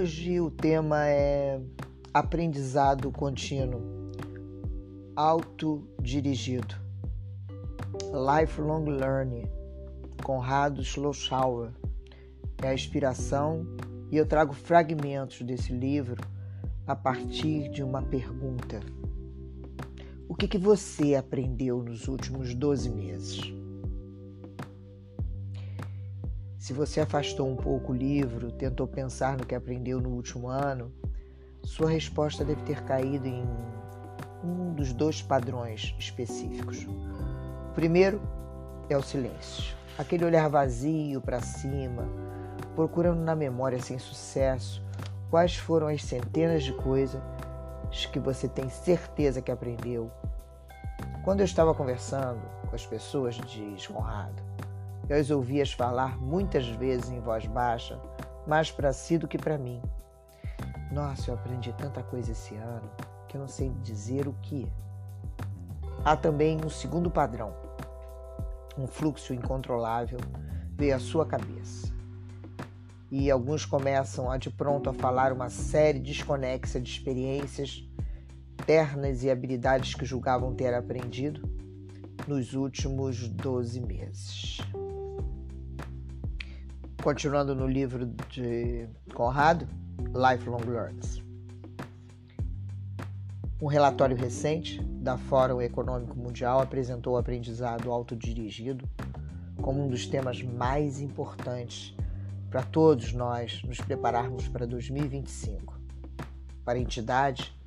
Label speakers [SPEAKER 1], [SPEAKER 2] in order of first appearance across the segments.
[SPEAKER 1] Hoje o tema é aprendizado contínuo, autodirigido, lifelong learning, Conrado Schlossauer. É a inspiração e eu trago fragmentos desse livro a partir de uma pergunta. O que, que você aprendeu nos últimos 12 meses? Se você afastou um pouco o livro, tentou pensar no que aprendeu no último ano, sua resposta deve ter caído em um dos dois padrões específicos. O primeiro é o silêncio, aquele olhar vazio para cima, procurando na memória sem sucesso quais foram as centenas de coisas que você tem certeza que aprendeu. Quando eu estava conversando com as pessoas, diz Conrado, eu as ouvi-as falar muitas vezes em voz baixa, mais para si do que para mim. Nossa, eu aprendi tanta coisa esse ano que eu não sei dizer o que. Há também um segundo padrão. Um fluxo incontrolável veio à sua cabeça. E alguns começam a de pronto a falar uma série desconexa de experiências ternas e habilidades que julgavam ter aprendido nos últimos 12 meses. Continuando no livro de Conrado, Lifelong Learns. Um relatório recente da Fórum Econômico Mundial apresentou o aprendizado autodirigido como um dos temas mais importantes para todos nós nos prepararmos para 2025. Para a entidade,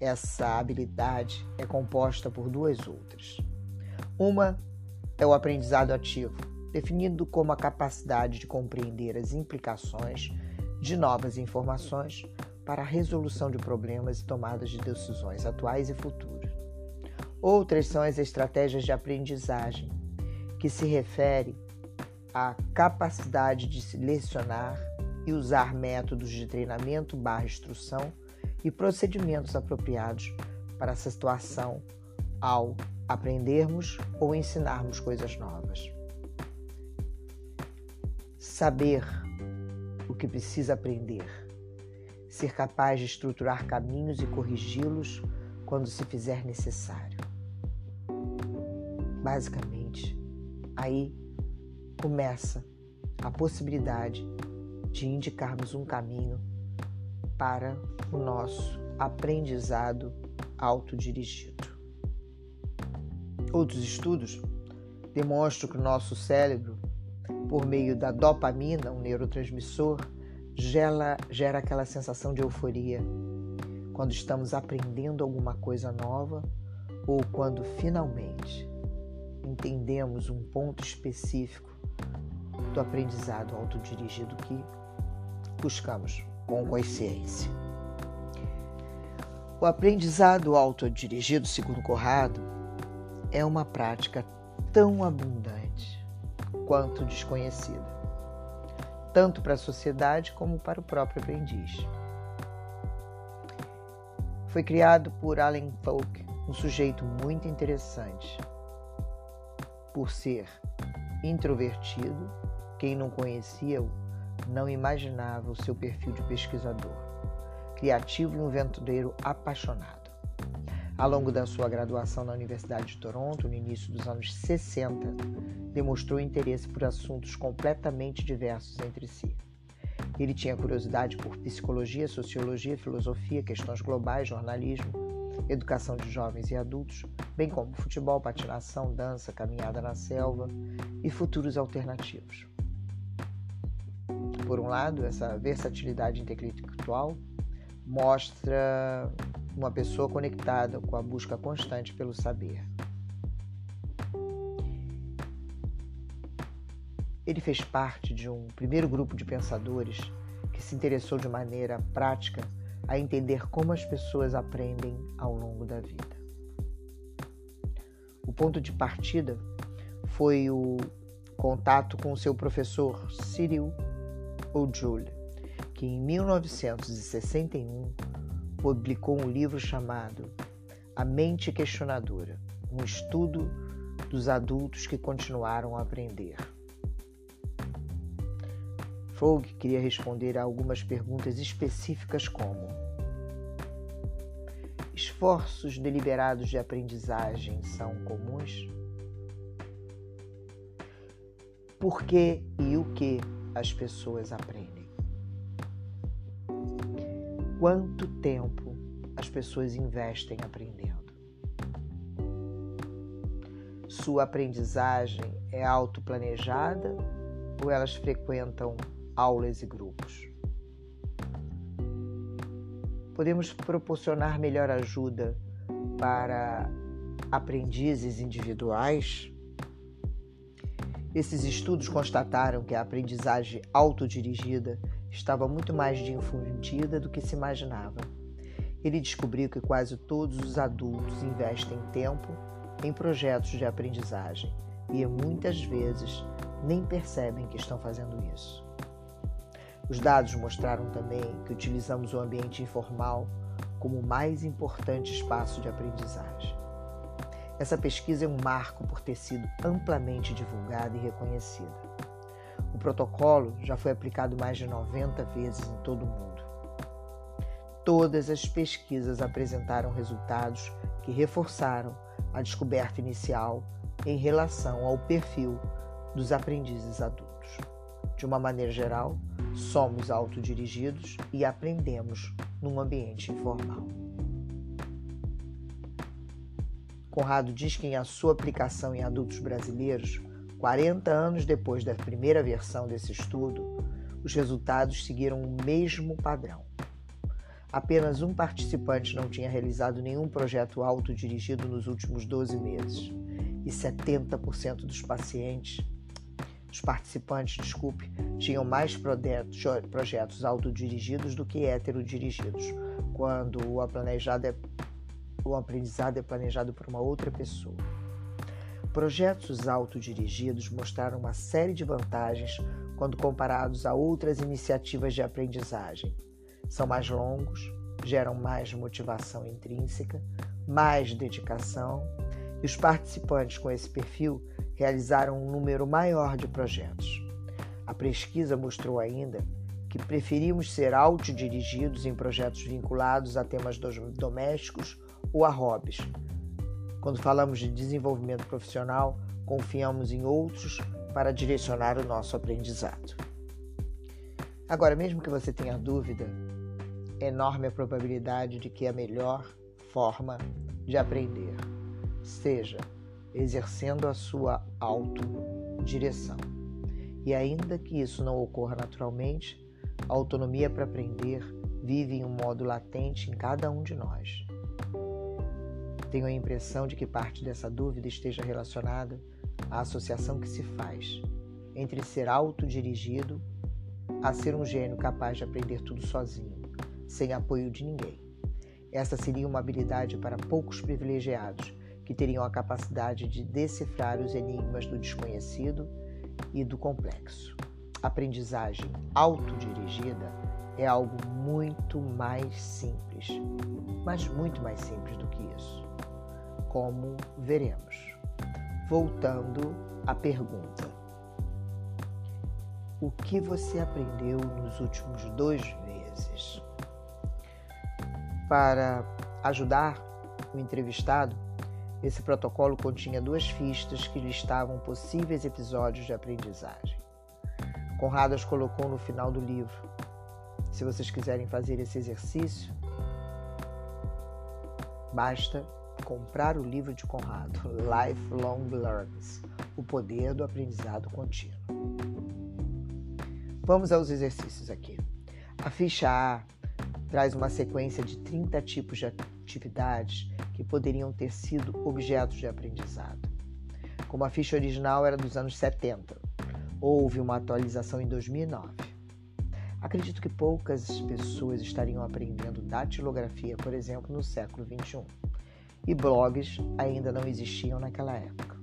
[SPEAKER 1] essa habilidade é composta por duas outras. Uma é o aprendizado ativo, definido como a capacidade de compreender as implicações de novas informações para a resolução de problemas e tomadas de decisões atuais e futuras. Outras são as estratégias de aprendizagem, que se refere à capacidade de selecionar e usar métodos de treinamento barra instrução e procedimentos apropriados para essa situação ao aprendermos ou ensinarmos coisas novas. Saber o que precisa aprender, ser capaz de estruturar caminhos e corrigi-los quando se fizer necessário. Basicamente, aí começa a possibilidade de indicarmos um caminho para o nosso aprendizado autodirigido. Outros estudos demonstram que o nosso cérebro por meio da dopamina, um neurotransmissor, gera, gera aquela sensação de euforia quando estamos aprendendo alguma coisa nova ou quando finalmente entendemos um ponto específico do aprendizado autodirigido que buscamos com consciência. O aprendizado autodirigido, segundo Corrado, é uma prática tão abundante quanto desconhecida, tanto para a sociedade como para o próprio aprendiz. Foi criado por Alan Folk, um sujeito muito interessante. Por ser introvertido, quem não conhecia-o não imaginava o seu perfil de pesquisador, criativo e um ventureiro apaixonado. Ao longo da sua graduação na Universidade de Toronto, no início dos anos 60, demonstrou interesse por assuntos completamente diversos entre si. Ele tinha curiosidade por psicologia, sociologia, filosofia, questões globais, jornalismo, educação de jovens e adultos, bem como futebol, patinação, dança, caminhada na selva e futuros alternativos. Por um lado, essa versatilidade intelectual mostra uma pessoa conectada com a busca constante pelo saber. Ele fez parte de um primeiro grupo de pensadores que se interessou de maneira prática a entender como as pessoas aprendem ao longo da vida. O ponto de partida foi o contato com seu professor Cyril O'Jules, que em 1961 publicou um livro chamado A Mente Questionadora um estudo dos adultos que continuaram a aprender. Fogg queria responder a algumas perguntas específicas como Esforços deliberados de aprendizagem são comuns? Por que e o que as pessoas aprendem? Quanto tempo as pessoas investem aprendendo? Sua aprendizagem é autoplanejada ou elas frequentam aulas e grupos? Podemos proporcionar melhor ajuda para aprendizes individuais? Esses estudos constataram que a aprendizagem autodirigida estava muito mais difundida do que se imaginava. Ele descobriu que quase todos os adultos investem tempo em projetos de aprendizagem e muitas vezes nem percebem que estão fazendo isso. Os dados mostraram também que utilizamos o ambiente informal como o mais importante espaço de aprendizagem. Essa pesquisa é um marco por ter sido amplamente divulgada e reconhecida. O protocolo já foi aplicado mais de 90 vezes em todo o mundo. Todas as pesquisas apresentaram resultados que reforçaram a descoberta inicial em relação ao perfil dos aprendizes adultos. De uma maneira geral, somos autodirigidos e aprendemos num ambiente informal. Conrado diz que em a sua aplicação em adultos brasileiros, 40 anos depois da primeira versão desse estudo, os resultados seguiram o mesmo padrão. Apenas um participante não tinha realizado nenhum projeto autodirigido nos últimos 12 meses, e 70% dos pacientes, dos participantes, desculpe, tinham mais projetos, autodirigidos do que heterodirigidos, quando o é o aprendizado é planejado por uma outra pessoa. Projetos autodirigidos mostraram uma série de vantagens quando comparados a outras iniciativas de aprendizagem. São mais longos, geram mais motivação intrínseca, mais dedicação, e os participantes com esse perfil realizaram um número maior de projetos. A pesquisa mostrou ainda que preferimos ser autodirigidos em projetos vinculados a temas domésticos ou a hobbies. Quando falamos de desenvolvimento profissional, confiamos em outros para direcionar o nosso aprendizado. Agora, mesmo que você tenha dúvida, é enorme a probabilidade de que a melhor forma de aprender seja exercendo a sua autodireção. E ainda que isso não ocorra naturalmente, a autonomia para aprender vive em um modo latente em cada um de nós. Tenho a impressão de que parte dessa dúvida esteja relacionada à associação que se faz entre ser autodirigido a ser um gênio capaz de aprender tudo sozinho, sem apoio de ninguém. Essa seria uma habilidade para poucos privilegiados que teriam a capacidade de decifrar os enigmas do desconhecido e do complexo. Aprendizagem autodirigida é algo muito mais simples, mas muito mais simples do que isso como veremos. Voltando à pergunta: O que você aprendeu nos últimos dois meses? Para ajudar o entrevistado, esse protocolo continha duas fichas que listavam possíveis episódios de aprendizagem. Conrado as colocou no final do livro. Se vocês quiserem fazer esse exercício, basta comprar o livro de Conrado, Lifelong Learns, O Poder do Aprendizado Contínuo. Vamos aos exercícios aqui. A ficha A traz uma sequência de 30 tipos de atividades que poderiam ter sido objetos de aprendizado. Como a ficha original era dos anos 70, houve uma atualização em 2009. Acredito que poucas pessoas estariam aprendendo datilografia, por exemplo, no século 21 e blogs ainda não existiam naquela época.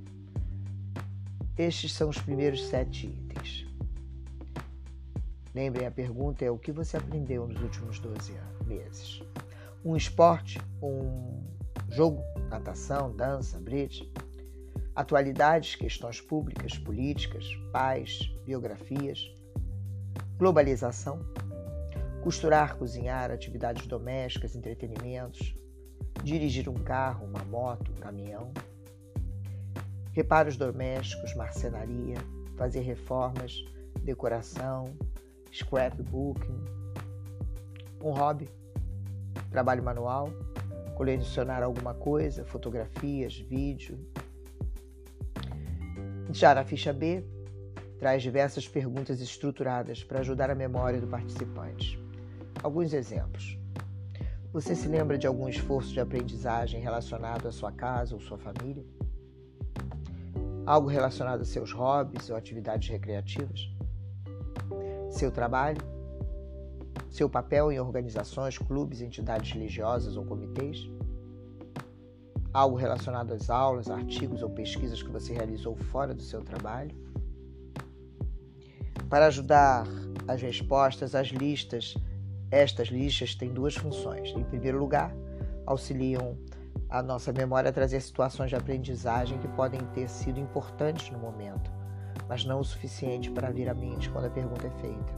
[SPEAKER 1] Estes são os primeiros sete itens. Lembrem, a pergunta é o que você aprendeu nos últimos 12 meses? Um esporte, um jogo, natação, dança, bridge, atualidades, questões públicas, políticas, pais, biografias, globalização, costurar, cozinhar, atividades domésticas, entretenimentos, dirigir um carro, uma moto, um caminhão, reparos domésticos, marcenaria, fazer reformas, decoração, scrapbooking, um hobby, trabalho manual, colecionar alguma coisa, fotografias, vídeo. Já na ficha B, traz diversas perguntas estruturadas para ajudar a memória do participante. Alguns exemplos. Você se lembra de algum esforço de aprendizagem relacionado à sua casa ou sua família? Algo relacionado a seus hobbies ou atividades recreativas? Seu trabalho? Seu papel em organizações, clubes, entidades religiosas ou comitês? Algo relacionado às aulas, artigos ou pesquisas que você realizou fora do seu trabalho? Para ajudar as respostas, as listas, estas listas têm duas funções. Em primeiro lugar, auxiliam a nossa memória a trazer situações de aprendizagem que podem ter sido importantes no momento, mas não o suficiente para vir à mente quando a pergunta é feita.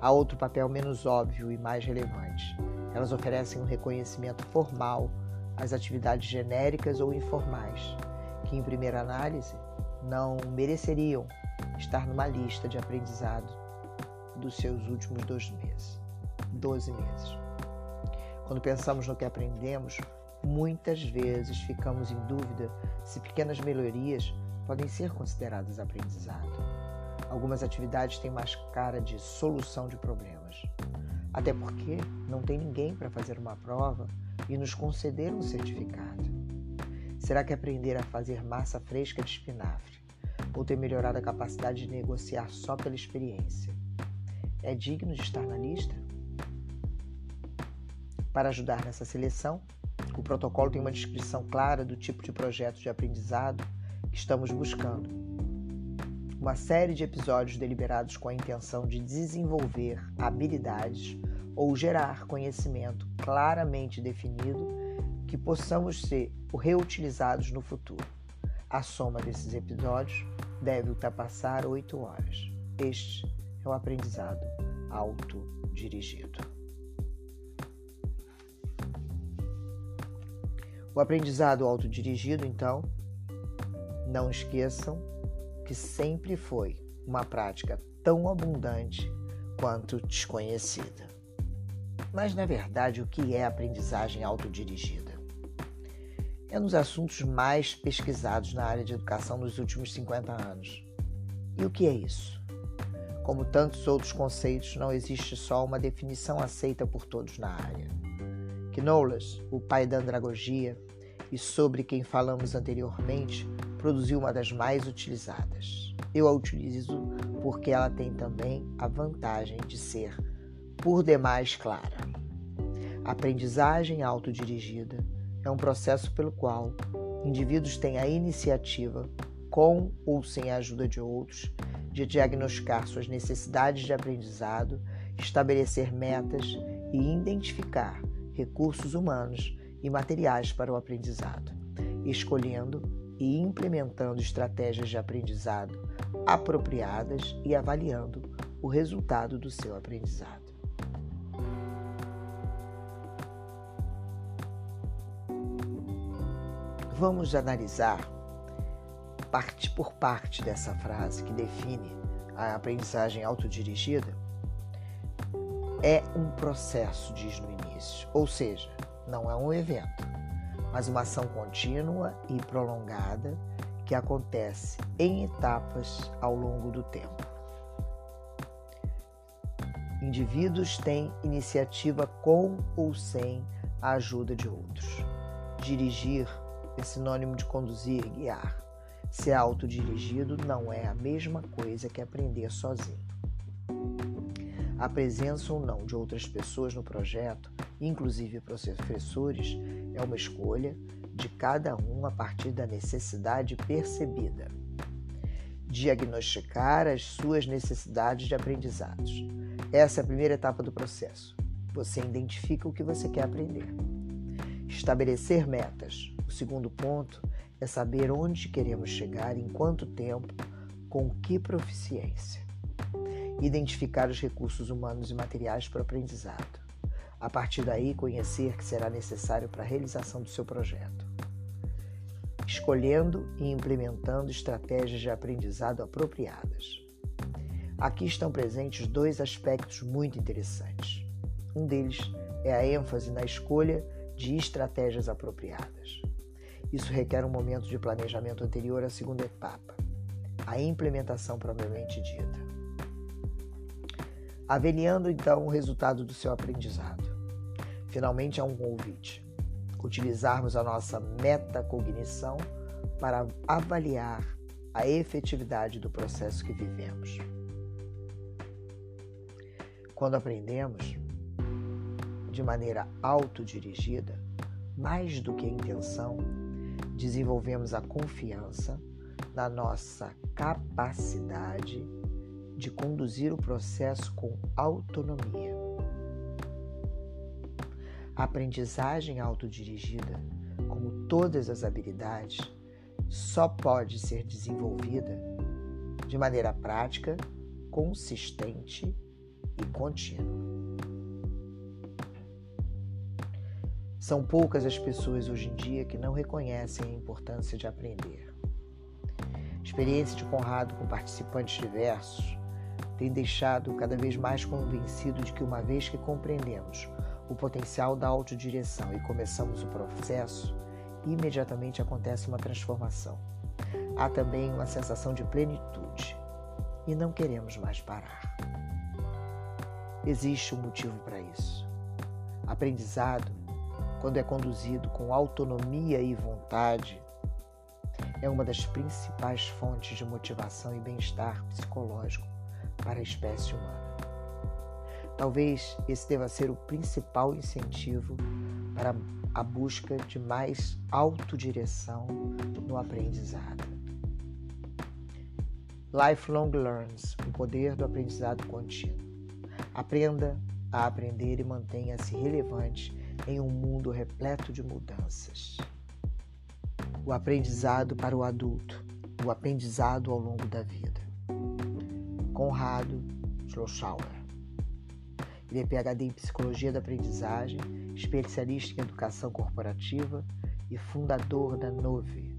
[SPEAKER 1] Há outro papel menos óbvio e mais relevante. Elas oferecem um reconhecimento formal às atividades genéricas ou informais, que em primeira análise não mereceriam estar numa lista de aprendizado dos seus últimos dois meses, 12 meses. Quando pensamos no que aprendemos, muitas vezes ficamos em dúvida se pequenas melhorias podem ser consideradas aprendizado. Algumas atividades têm mais cara de solução de problemas. Até porque não tem ninguém para fazer uma prova e nos conceder um certificado. Será que aprender a fazer massa fresca de espinafre ou ter melhorado a capacidade de negociar só pela experiência. É digno de estar na lista? Para ajudar nessa seleção, o protocolo tem uma descrição clara do tipo de projeto de aprendizado que estamos buscando. Uma série de episódios deliberados com a intenção de desenvolver habilidades ou gerar conhecimento claramente definido que possamos ser reutilizados no futuro. A soma desses episódios deve ultrapassar oito horas. Este é o aprendizado autodirigido. O aprendizado autodirigido, então, não esqueçam que sempre foi uma prática tão abundante quanto desconhecida. Mas, na verdade, o que é aprendizagem autodirigida? é um dos assuntos mais pesquisados na área de educação nos últimos 50 anos. E o que é isso? Como tantos outros conceitos, não existe só uma definição aceita por todos na área. Knowles, o pai da andragogia, e sobre quem falamos anteriormente, produziu uma das mais utilizadas. Eu a utilizo porque ela tem também a vantagem de ser, por demais, clara. Aprendizagem autodirigida é um processo pelo qual indivíduos têm a iniciativa, com ou sem a ajuda de outros, de diagnosticar suas necessidades de aprendizado, estabelecer metas e identificar recursos humanos e materiais para o aprendizado, escolhendo e implementando estratégias de aprendizado apropriadas e avaliando o resultado do seu aprendizado. Vamos analisar parte por parte dessa frase que define a aprendizagem autodirigida. É um processo, diz no ou seja, não é um evento, mas uma ação contínua e prolongada que acontece em etapas ao longo do tempo. Indivíduos têm iniciativa com ou sem a ajuda de outros. Dirigir é sinônimo de conduzir, guiar. Ser autodirigido não é a mesma coisa que aprender sozinho. A presença ou não de outras pessoas no projeto, inclusive professores, é uma escolha de cada um a partir da necessidade percebida. Diagnosticar as suas necessidades de aprendizados. Essa é a primeira etapa do processo. Você identifica o que você quer aprender. Estabelecer metas. O segundo ponto é saber onde queremos chegar, em quanto tempo, com que proficiência. identificar os recursos humanos e materiais para o aprendizado. A partir daí, conhecer que será necessário para a realização do seu projeto. Escolhendo e implementando estratégias de aprendizado apropriadas. Aqui estão presentes dois aspectos muito interessantes. Um deles é a ênfase na escolha de estratégias apropriadas. Isso requer um momento de planejamento anterior à segunda etapa, a implementação propriamente dita. Avaliando então o resultado do seu aprendizado. Finalmente há um convite. Utilizarmos a nossa metacognição para avaliar a efetividade do processo que vivemos. Quando aprendemos de maneira autodirigida, mais do que a intenção, desenvolvemos a confiança na nossa capacidade de conduzir o processo com autonomia. A aprendizagem autodirigida, como todas as habilidades, só pode ser desenvolvida de maneira prática, consistente e contínua. São poucas as pessoas hoje em dia que não reconhecem a importância de aprender. Experiência de Conrado com participantes diversos tem deixado cada vez mais convencido de que uma vez que compreendemos o potencial da autodireção e começamos o processo, imediatamente acontece uma transformação. Há também uma sensação de plenitude e não queremos mais parar. Existe um motivo para isso. Aprendizado, quando é conduzido com autonomia e vontade, é uma das principais fontes de motivação e bem-estar psicológico para a espécie humana. Talvez esse deva ser o principal incentivo para a busca de mais autodireção no aprendizado. Lifelong Learns o poder do aprendizado contínuo. Aprenda a aprender e mantenha-se relevante em um mundo repleto de mudanças. O aprendizado para o adulto, o aprendizado ao longo da vida. Conrado Schlossauer. Ele é PhD em Psicologia da Aprendizagem, especialista em Educação Corporativa e fundador da Nove,